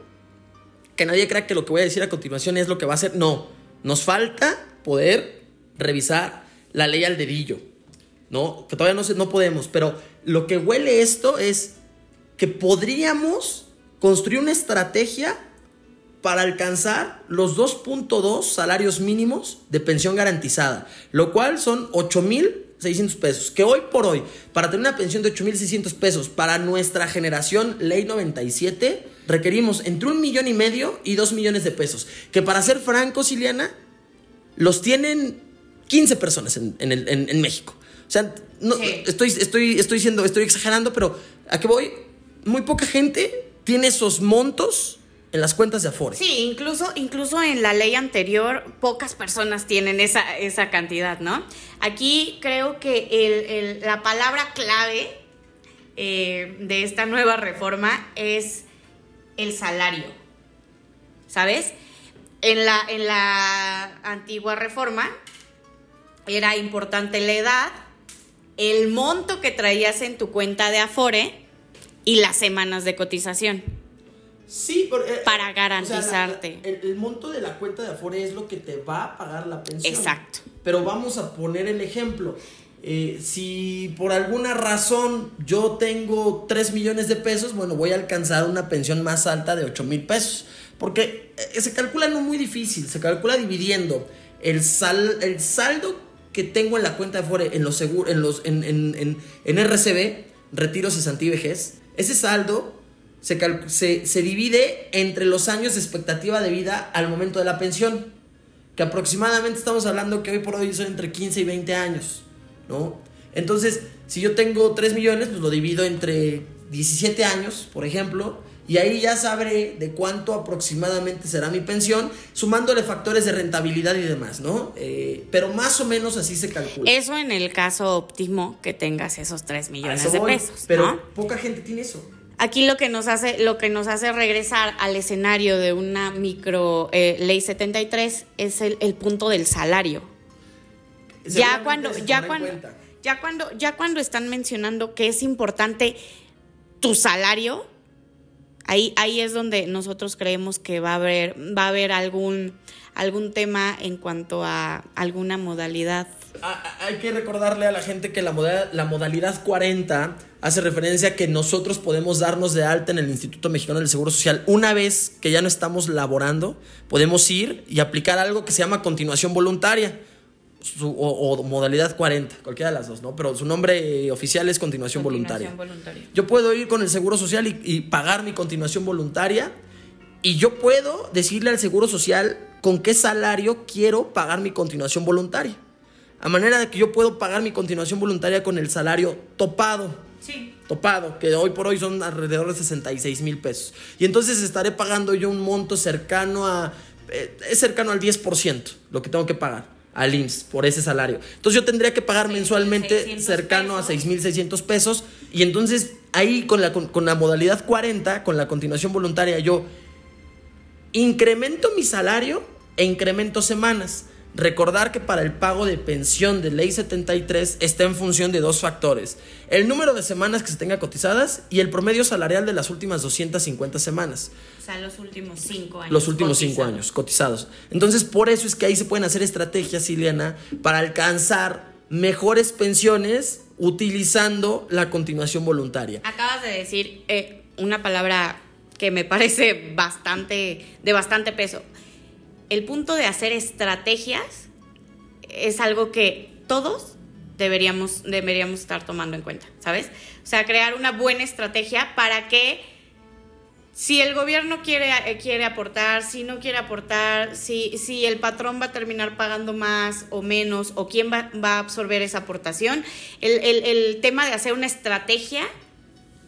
que nadie crea que lo que voy a decir a continuación es lo que va a hacer. No, nos falta poder revisar la ley al dedillo. ¿No? Que todavía no, se- no podemos. Pero lo que huele esto es que podríamos construir una estrategia para alcanzar los 2.2 salarios mínimos de pensión garantizada, lo cual son 8.600 pesos, que hoy por hoy, para tener una pensión de 8.600 pesos para nuestra generación ley 97, requerimos entre un millón y medio y dos millones de pesos, que para ser francos, Ileana, los tienen 15 personas en, en el- en- en México. O sea, no, Sí. estoy, estoy, estoy, siendo, estoy exagerando, pero ¿a qué voy? Muy poca gente tiene esos montos en las cuentas de Afore. Sí, incluso, incluso en la ley anterior, pocas personas tienen esa, esa cantidad, ¿no? Aquí creo que la palabra clave eh, de esta nueva reforma es el salario. ¿Sabes? En la, en la antigua reforma era importante la edad, el monto que traías en tu cuenta de Afore y las semanas de cotización. Sí, por- eh, Para o sea, garantizarte. la- el, el monto de la cuenta de Afore es lo que te va a pagar la pensión. Exacto. Pero vamos a poner el ejemplo. Eh, si por alguna razón yo tengo 3 millones de pesos, bueno, voy a alcanzar una pensión más alta de 8 mil pesos. Porque eh, se calcula no muy difícil, se calcula dividiendo el, sal, el saldo que tengo en la cuenta de Afore, en los seguros, en los, en, en, en, en RCB, retiro cesantía y vejez, ese saldo se, se, se divide entre los años de expectativa de vida al momento de la pensión. Que aproximadamente estamos hablando que hoy por hoy son entre 15 y 20 años, ¿no? Entonces, si yo tengo 3 millones, pues lo divido entre 17 años, por ejemplo, y ahí ya sabré de cuánto aproximadamente será mi pensión, sumándole factores de rentabilidad y demás, ¿no? Eh, pero más o menos así se calcula. Eso en el caso óptimo que tengas esos 3 A millones eso de voy, pesos. Pero ¿no? poca gente tiene eso. Aquí lo que nos hace, lo que nos hace regresar al escenario de una micro eh, ley 73 es el, el punto del salario. Ya cuando, ya cuando, ya cuando, ya cuando están mencionando que es importante tu salario, ahí, ahí es donde nosotros creemos que va a haber, va a haber algún, algún tema en cuanto a alguna modalidad. Hay que recordarle a la gente que la, moda- la modalidad 40 hace referencia a que nosotros podemos darnos de alta en el Instituto Mexicano del Seguro Social. Una vez que ya no estamos laborando, podemos ir y aplicar algo que se llama continuación voluntaria su- o, o modalidad 40, cualquiera de las dos, ¿no? Pero su nombre oficial es continuación, voluntaria. voluntaria. Yo puedo ir con el Seguro Social y, y pagar mi continuación voluntaria. Y yo puedo decirle al Seguro Social con qué salario quiero pagar mi continuación voluntaria. A manera de que yo puedo pagar mi continuación voluntaria con el salario topado. Sí. Topado, que hoy por hoy son alrededor de 66 mil pesos. Y entonces estaré pagando yo un monto cercano a eh, es cercano al 10% lo que tengo que pagar al IMSS por ese salario. Entonces yo tendría que pagar mensualmente 600 cercano a pesos. 6.600 pesos y entonces ahí con la, con, con la modalidad 40, con la continuación voluntaria, yo incremento mi salario e incremento semanas. Recordar que para el pago de pensión de ley 73 está en función de dos factores. El número de semanas que se tenga cotizadas y el promedio salarial de las últimas 250 semanas. O sea, los últimos cinco años. Los últimos cinco cotizados. años cotizados. Entonces, por eso es que ahí se pueden hacer estrategias, Ileana, para alcanzar mejores pensiones utilizando la continuación voluntaria. Acabas de decir eh, una palabra que me parece bastante, de bastante peso. El punto de hacer estrategias es algo que todos deberíamos, deberíamos estar tomando en cuenta, ¿sabes? O sea, crear una buena estrategia para que si el gobierno quiere, eh, quiere aportar, si no quiere aportar, si, si el patrón va a terminar pagando más o menos, o quién va, va a absorber esa aportación, el, el- tema de hacer una estrategia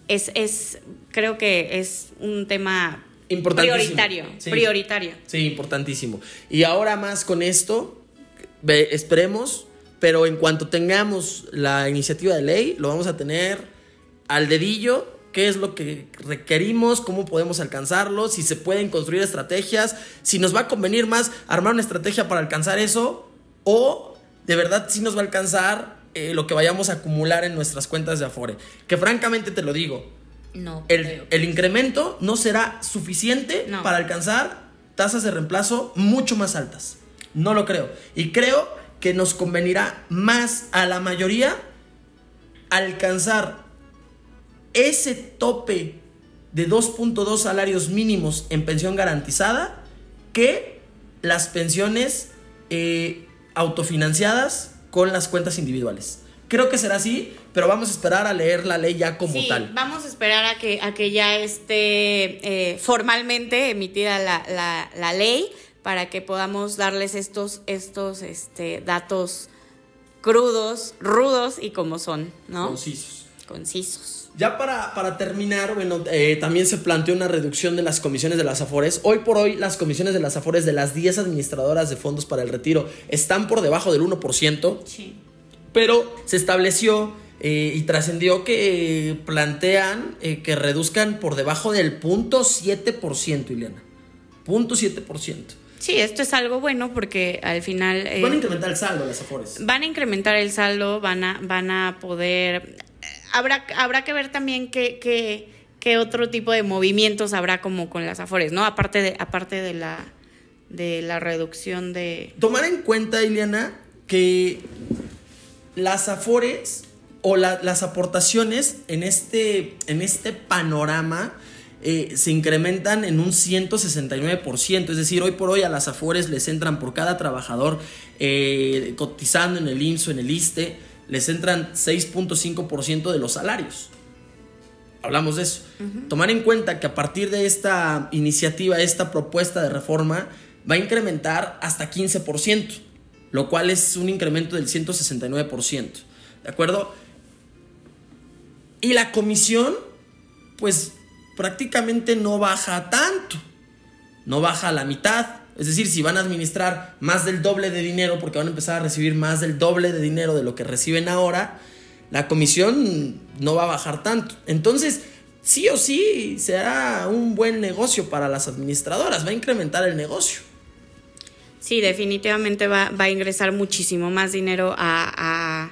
es, es creo que es un tema Importantísimo. prioritario. Sí. Prioritario. Sí, importantísimo. Y ahora más con esto, esperemos, pero en cuanto tengamos la iniciativa de ley, lo vamos a tener al dedillo, qué es lo que requerimos, cómo podemos alcanzarlo, si se pueden construir estrategias, si nos va a convenir más armar una estrategia para alcanzar eso, o de verdad si nos va a alcanzar eh, lo que vayamos a acumular en nuestras cuentas de Afore. Que francamente te lo digo, No. el, creo. el incremento no será suficiente No. para alcanzar tasas de reemplazo mucho más altas. No lo creo. Y creo que nos convenirá más a la mayoría alcanzar ese tope de 2.2 salarios mínimos en pensión garantizada que las pensiones eh, autofinanciadas con las cuentas individuales. Creo que será así, pero vamos a esperar a leer la ley ya como Sí, tal. vamos a esperar a que, a que ya esté eh, formalmente emitida la, la- la ley para que podamos darles estos, estos este, datos crudos, rudos y como son, ¿no? Concisos. Concisos. Ya para, para terminar, bueno, eh, también se planteó una reducción de las comisiones de las AFORES. Hoy por hoy, las comisiones de las AFORES de las 10 administradoras de fondos para el retiro están por debajo del 1%, Sí. Pero se estableció eh, y trascendió que plantean eh, que reduzcan por debajo del 0.7%, Ileana. 0.7%. Sí, esto es algo bueno porque al final eh, Van a incrementar el saldo las AFORES. van a incrementar el saldo, van a, van a poder... Habrá, habrá que ver también qué, qué, qué otro tipo de movimientos habrá como con las afores, ¿no? Aparte de, aparte de la de la reducción de... Tomar en cuenta, Ileana, que las afores o la- las aportaciones en este, en este panorama eh, se incrementan en un 169%. Es decir, hoy por hoy a las afores les entran por cada trabajador eh, cotizando en el IMSS o en el ISTE, les entran 6.5% de los salarios. Hablamos de eso. Tomar en cuenta que a partir de esta iniciativa, esta propuesta de reforma, va a incrementar hasta 15%, lo cual es un incremento del 169%. ¿De acuerdo? Y la comisión, pues prácticamente no baja tanto. No baja a la mitad. Es decir, si van a administrar más del doble de dinero, porque van a empezar a recibir más del doble de dinero de lo que reciben ahora, la comisión no va a bajar tanto. Entonces, sí o sí, será un buen negocio para las administradoras, va a incrementar el negocio. Sí, definitivamente va, a ingresar muchísimo más dinero a, a-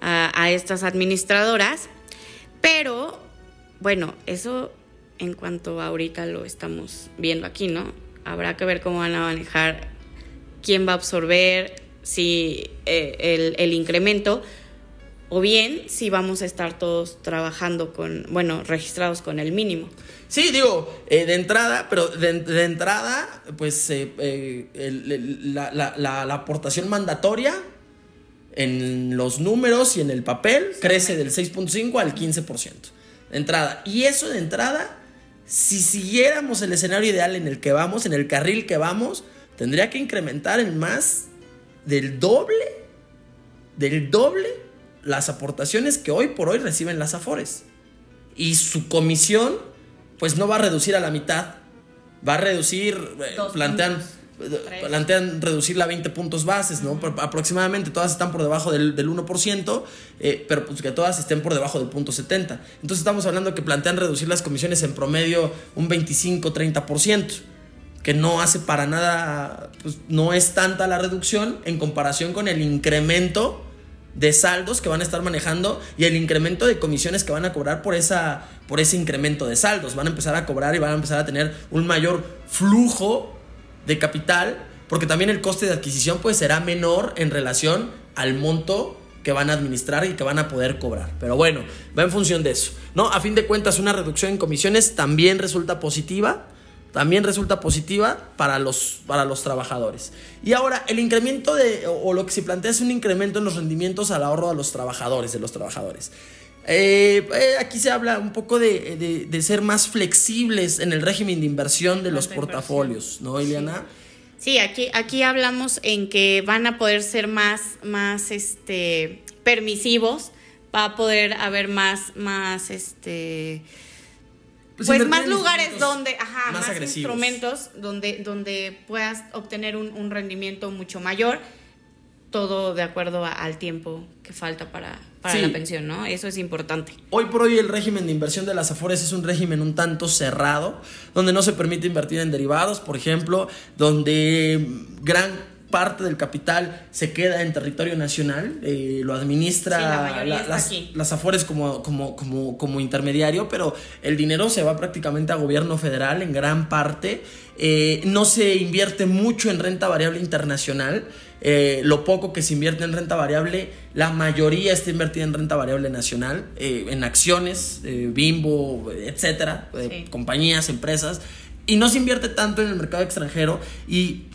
a- a estas administradoras, pero bueno, eso en cuanto ahorita lo estamos viendo aquí, ¿no? Habrá que ver cómo van a manejar, quién va a absorber, si eh, el, el incremento, o bien si vamos a estar todos trabajando con, bueno, registrados con el mínimo. Sí, digo, eh, de entrada, pero de, de entrada, pues eh, eh, el- el- la, la- la- la aportación mandatoria en los números y en el papel crece del 6.5 al 15%. De entrada. Y eso de entrada, si siguiéramos el escenario ideal en el que vamos, en el carril que vamos, tendría que incrementar en más del doble, del doble las aportaciones que hoy por hoy reciben las Afores. Y su comisión, pues no va a reducir a la mitad, va a reducir, eh, plantean, plantean reducirla a 20 puntos bases, ¿no? Aproximadamente todas están por debajo del, del 1%, eh, pero pues que todas estén por debajo del punto 70. Entonces estamos hablando que plantean reducir las comisiones en promedio un 25-30%, que no hace para nada, pues no es tanta la reducción en comparación con el incremento de saldos que van a estar manejando y el incremento de comisiones que van a cobrar por, esa, por ese incremento de saldos. Van a empezar a cobrar y van a empezar a tener un mayor flujo de capital, porque también el coste de adquisición pues será menor en relación al monto que van a administrar y que van a poder cobrar. Pero bueno, va en función de eso. ¿no? A fin de cuentas, una reducción en comisiones también resulta positiva. También resulta positiva para los, para los trabajadores. Y ahora, el incremento de, o, lo que se plantea es un incremento en los rendimientos al ahorro a los trabajadores, de los trabajadores. Eh, eh, aquí se habla un poco de, ser más flexibles en el régimen de inversión de los portafolios, ¿no, Ileana? Sí. aquí, aquí hablamos en que van a poder ser más, más este, permisivos, va a poder haber más, más este pues, pues más lugares donde, ajá, más, instrumentos donde, donde puedas obtener un, rendimiento mucho mayor, todo de acuerdo al tiempo que falta para, para la pensión, ¿no? Eso es importante. Hoy por hoy el régimen de inversión de las Afores es un régimen un tanto cerrado, donde no se permite invertir en derivados, por ejemplo, donde gran parte del capital se queda en territorio nacional, eh, lo administra las, Afores como, como, como, como, intermediario, pero el dinero se va prácticamente a gobierno federal en gran parte. Eh, no se invierte mucho en renta variable internacional. Eh, lo poco que se invierte en renta variable, la mayoría está invertida en renta variable nacional, en acciones, bimbo, etcétera, compañías, empresas, y no se invierte tanto en el mercado extranjero. Y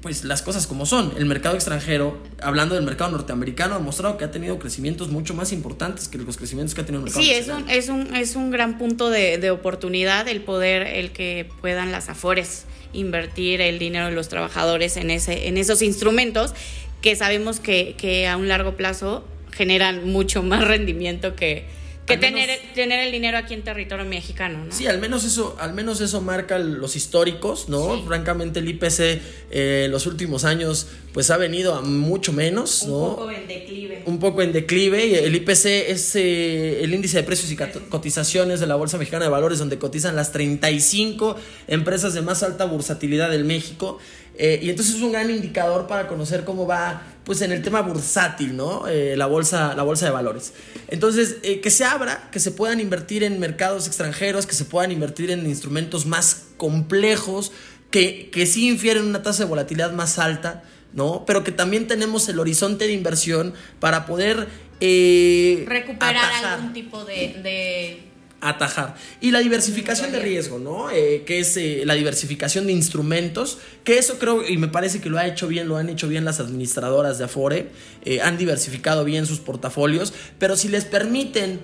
pues las cosas como son. El mercado extranjero, hablando del mercado norteamericano, ha mostrado que ha tenido crecimientos mucho más importantes que los crecimientos que ha tenido el mercado Sí, es un, es un, es un gran punto de, oportunidad el poder, el que puedan las afores invertir el dinero de los trabajadores en, ese, en esos instrumentos que sabemos que, que a un largo plazo generan mucho más rendimiento que, que tener, tener el dinero aquí en territorio mexicano, ¿no? Sí, al menos eso, al menos eso marca los históricos, ¿no? Francamente, el IPC eh, los últimos años, pues ha venido a mucho menos, ¿no? Un poco en declive. Un poco en declive. Y el IPC es eh, el índice de precios y cotizaciones de la Bolsa Mexicana de Valores, donde cotizan las 35 empresas de más alta bursatilidad del México. Eh, y entonces es un gran indicador para conocer cómo va, pues en el tema bursátil, ¿no? Eh, la, bolsa, la bolsa de valores. Entonces, eh, que se abra, que se puedan invertir en mercados extranjeros, que se puedan invertir en instrumentos más complejos, que, que sí infieren una tasa de volatilidad más alta, ¿no? Pero que también tenemos el horizonte de inversión para poder... Recuperar algún tipo de atajar. Y la diversificación de riesgo, ¿no? Eh, que es eh, la diversificación de instrumentos, que eso creo, y me parece que lo ha hecho bien, lo han hecho bien las administradoras de Afore, eh, han diversificado bien sus portafolios, pero si les permiten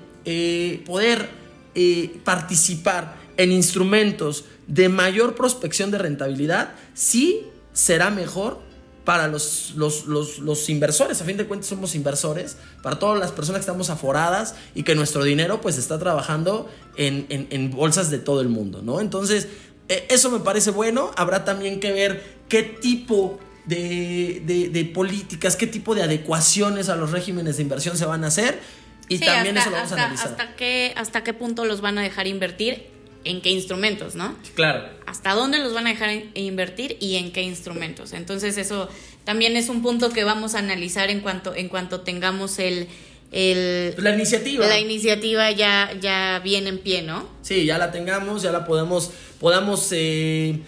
poder participar en instrumentos de mayor prospección de rentabilidad, sí será mejor para los, los, inversores, a fin de cuentas somos inversores, para todas las personas que estamos aforadas y que nuestro dinero pues está trabajando en, bolsas de todo el mundo, ¿no? Entonces, eh, eso me parece bueno, habrá también que ver qué tipo de, políticas, qué tipo de adecuaciones a los regímenes de inversión se van a hacer y también eso lo vamos a analizar. Hasta qué, hasta qué punto los van a dejar invertir en qué instrumentos, ¿no? Claro. Hasta dónde los van a dejar invertir y en qué instrumentos. Entonces eso también es un punto que vamos a analizar en cuanto, en cuanto tengamos el, la iniciativa. La iniciativa ya, ya viene en pie, ¿no? Sí, ya la tengamos, ya la podemos, podamos eh,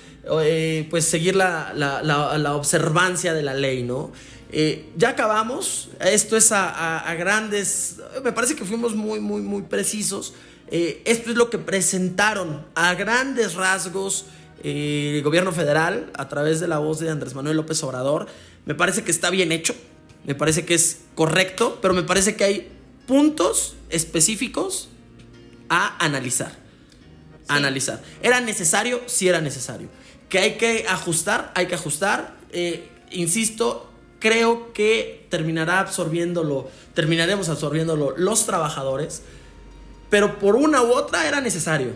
eh, pues seguir la, observancia de la ley, ¿no? Eh, ya acabamos, esto es a, a, grandes, me parece que fuimos muy, muy, muy precisos. Eh, esto es lo que presentaron a grandes rasgos eh, el gobierno federal a través de la voz de Andrés Manuel López Obrador. Me parece que está bien hecho, me parece que es correcto, pero me parece que hay puntos específicos a analizar. analizar. ¿Era necesario? Sí era necesario. ¿Que hay que ajustar? Hay que ajustar. Eh, insisto, creo que terminará absorbiéndolo, terminaremos absorbiéndolo los trabajadores pero por una u otra era necesario.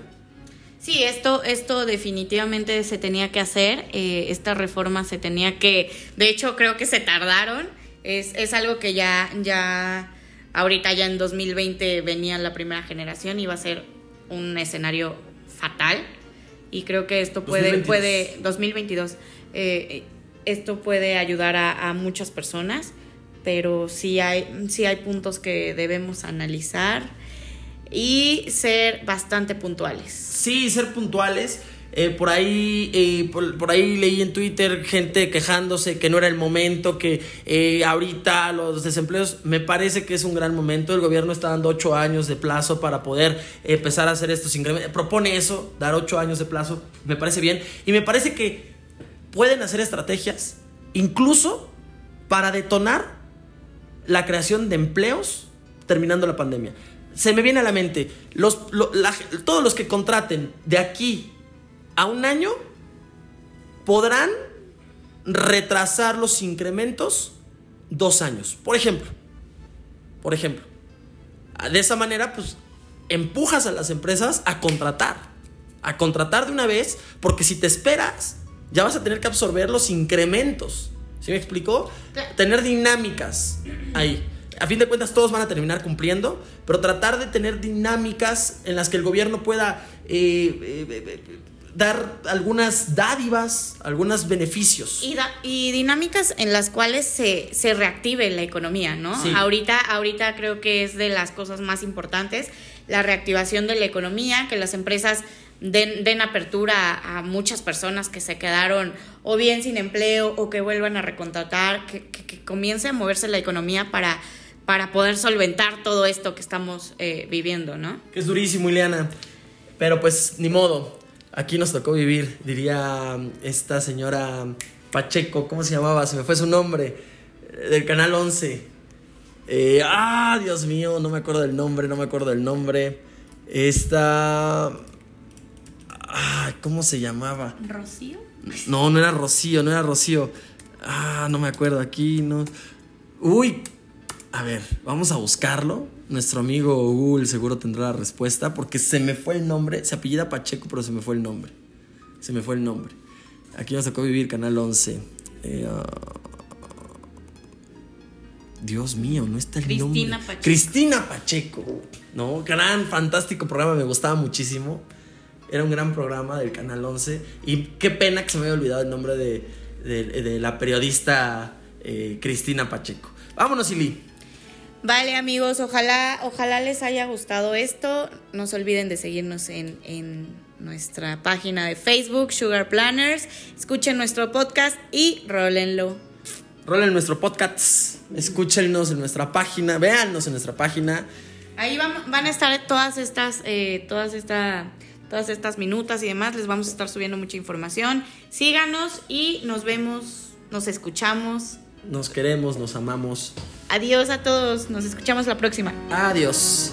Sí, esto, esto definitivamente se tenía que hacer, eh, esta reforma se tenía que, de hecho creo que se tardaron, es, es algo que ya, ya, ahorita ya en 2020 venía la primera generación y va a ser un escenario fatal y creo que esto puede, 2022. puede 2022, eh, esto puede ayudar a, a muchas personas, pero sí hay, sí hay puntos que debemos analizar y ser bastante puntuales. Sí, ser puntuales. Eh, por ahí eh, por, ahí leí en Twitter gente quejándose que no era el momento, que eh, ahorita los desempleos, me parece que es un gran momento. El gobierno está dando ocho años de plazo para poder empezar a hacer estos incrementos. Propone eso, dar ocho años de plazo, me parece bien. Y me parece que pueden hacer estrategias, incluso para detonar la creación de empleos terminando la pandemia. Se me viene a la mente, los, lo- la- todos los que contraten de aquí a un año podrán retrasar los incrementos dos años. Por ejemplo, por ejemplo, de esa manera, pues empujas a las empresas a contratar, a contratar de una vez, porque si te esperas, ya vas a tener que absorber los incrementos. ¿Sí me explicó? Tener dinámicas ahí. A fin de cuentas, todos van a terminar cumpliendo, pero tratar de tener dinámicas en las que el gobierno pueda eh, eh, eh, dar algunas dádivas, algunos beneficios. Y, da- y dinámicas en las cuales se, se reactive la economía, ¿no? Sí. Ahorita, ahorita creo que es de las cosas más importantes la reactivación de la economía, que las empresas den, den apertura a, a muchas personas que se quedaron o bien sin empleo o que vuelvan a recontratar, que, que- que comience a moverse la economía para, para poder solventar todo esto que estamos eh, viviendo, ¿no? Que es durísimo, Ileana. Pero pues, ni modo. Aquí nos tocó vivir, diría esta señora Pacheco, ¿cómo se llamaba? Se me fue su nombre. eh, Del canal 11. Eh, ah, Dios mío, no me acuerdo del nombre, no me acuerdo del nombre. Esta. Ah, ¿cómo se llamaba? Rocío. No, no era Rocío, no era Rocío. Ah, no me acuerdo aquí, no. Uy, a ver, vamos a buscarlo. Nuestro amigo Google seguro tendrá la respuesta porque se me fue el nombre. Se apellida Pacheco, pero se me fue el nombre. Se me fue el nombre. Aquí nos tocó vivir Canal 11. Eh, ah, Dios mío, no está el Cristina nombre. Pacheco. Cristina Pacheco. No, gran, fantástico programa, me gustaba muchísimo. Era un gran programa del Canal 11. Y qué pena que se me haya olvidado el nombre de, de- de la periodista eh, Cristina Pacheco. Vámonos, Ili. Vale amigos, ojalá, ojalá les haya gustado esto. No se olviden de seguirnos en, en nuestra página de Facebook, Sugar Planners. Escuchen nuestro podcast y rólenlo. Rolen nuestro podcast. Escúchenos en nuestra página. Véannos en nuestra página. Ahí vam- van a estar todas estas, eh, todas esta, todas estas minutas y demás. Les vamos a estar subiendo mucha información. Síganos y nos vemos, nos escuchamos. Nos queremos, nos amamos. Adiós a todos. Nos escuchamos la próxima. Adiós.